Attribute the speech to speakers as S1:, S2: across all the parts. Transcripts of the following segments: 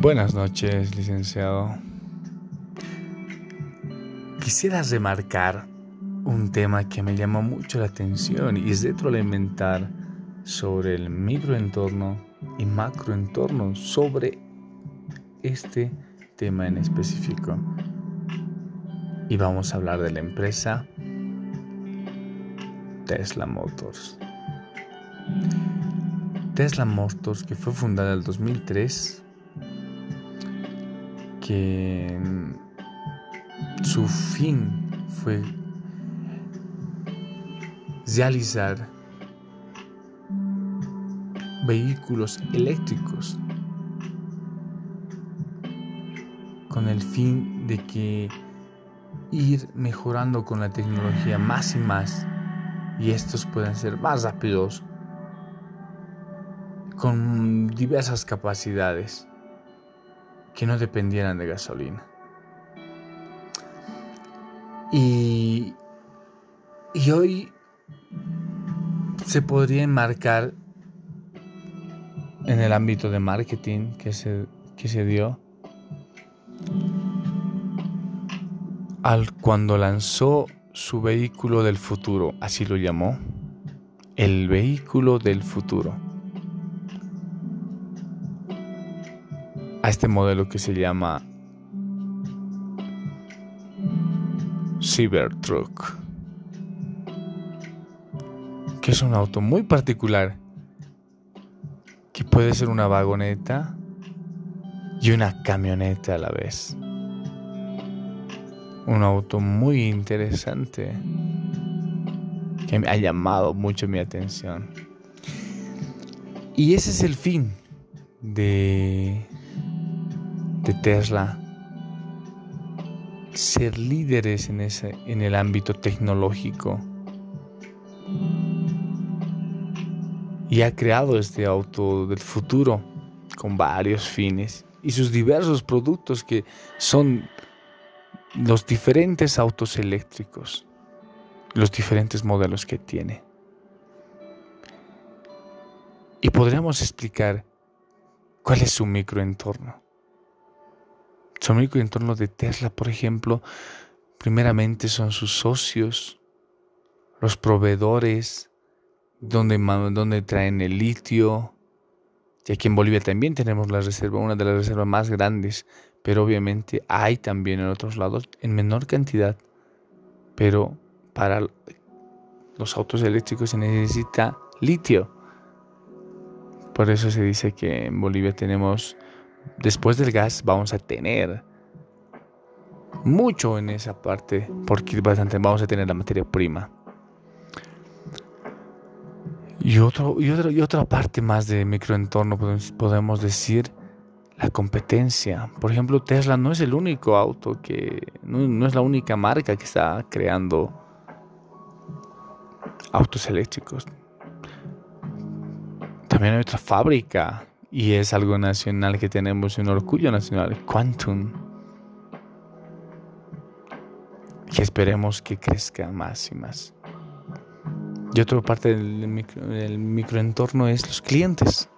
S1: Buenas noches, licenciado. Quisiera remarcar un tema que me llama mucho la atención y es retroalimentar sobre el microentorno y macroentorno sobre este tema en específico. Y vamos a hablar de la empresa Tesla Motors. Tesla Motors, que fue fundada en el 2003, que su fin fue realizar vehículos eléctricos con el fin de que ir mejorando con la tecnología más y más y estos pueden ser más rápidos con diversas capacidades que no dependieran de gasolina. Y, y hoy se podría enmarcar en el ámbito de marketing que se, que se dio al cuando lanzó su vehículo del futuro, así lo llamó, el vehículo del futuro. A este modelo que se llama Cybertruck, que es un auto muy particular, que puede ser una vagoneta y una camioneta a la vez. Un auto muy interesante que me ha llamado mucho mi atención. Y ese es el fin de de Tesla, ser líderes en, ese, en el ámbito tecnológico. Y ha creado este auto del futuro con varios fines y sus diversos productos que son los diferentes autos eléctricos, los diferentes modelos que tiene. Y podríamos explicar cuál es su microentorno. Su microentorno de Tesla, por ejemplo, primeramente son sus socios, los proveedores, donde, donde traen el litio. Y aquí en Bolivia también tenemos la reserva, una de las reservas más grandes, pero obviamente hay también en otros lados en menor cantidad. Pero para los autos eléctricos se necesita litio. Por eso se dice que en Bolivia tenemos después del gas vamos a tener mucho en esa parte porque bastante vamos a tener la materia prima. Y, otro, y, y otra parte más de microentorno podemos decir la competencia. Por ejemplo, Tesla no es el único auto que, no, no es la única marca que está creando autos eléctricos. También hay otra fábrica y es algo nacional que tenemos, un orgullo nacional, Quantum. Y esperemos que crezca más y más. Y otra parte del, del microentorno es los clientes.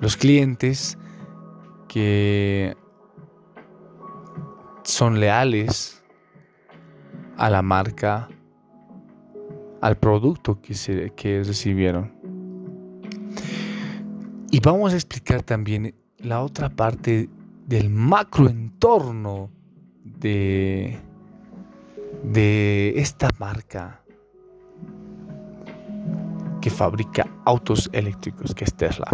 S1: Los clientes que son leales a la marca, al producto que, se, que recibieron. Y vamos a explicar también la otra parte del macroentorno de, de esta marca que fabrica autos eléctricos, que es Tesla.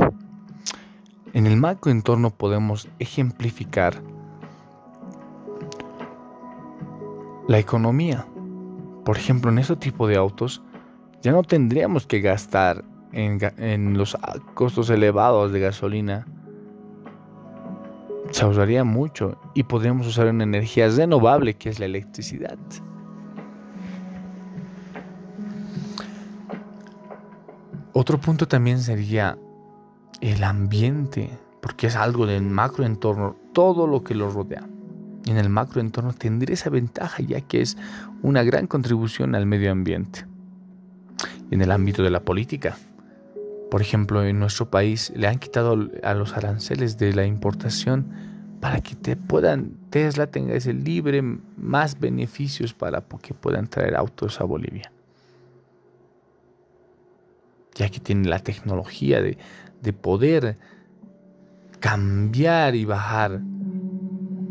S1: En el macroentorno podemos ejemplificar la economía. Por ejemplo, en este tipo de autos ya no tendríamos que gastar en, los costos elevados de gasolina, se ahorraría mucho y podríamos usar una energía renovable que es la electricidad. Otro punto también sería el ambiente, porque es algo del macroentorno, todo lo que lo rodea. En el macroentorno tendría esa ventaja ya que es una gran contribución al medio ambiente. En el ámbito de la política, Por ejemplo, en nuestro país le han quitado a los aranceles de la importación para que te puedan, Tesla tenga ese libre más beneficios para que puedan traer autos a Bolivia. Ya que tiene la tecnología de, de poder cambiar y bajar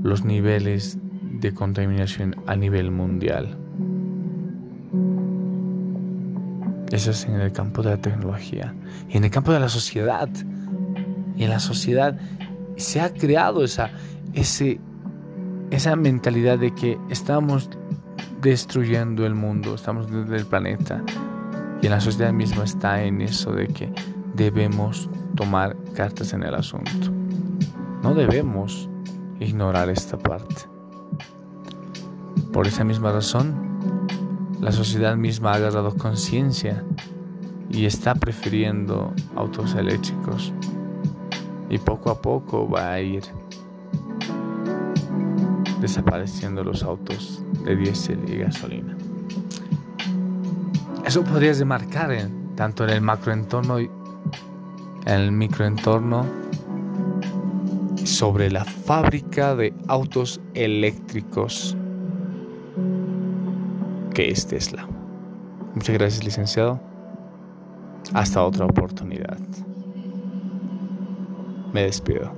S1: los niveles de contaminación a nivel mundial. Eso es en el campo de la tecnología. Y en el campo de la sociedad. Y en la sociedad se ha creado esa, ese, esa mentalidad de que estamos destruyendo el mundo, estamos destruyendo el planeta. Y en la sociedad misma está en eso de que debemos tomar cartas en el asunto. No debemos ignorar esta parte. Por esa misma razón, la sociedad misma ha agarrado conciencia y está prefiriendo autos eléctricos. Y poco a poco va a ir desapareciendo los autos de diésel y gasolina. Eso podría demarcar en, tanto en el macroentorno y en el microentorno sobre la fábrica de autos eléctricos que es Tesla. Muchas gracias, licenciado. Hasta otra oportunidad. Me despido.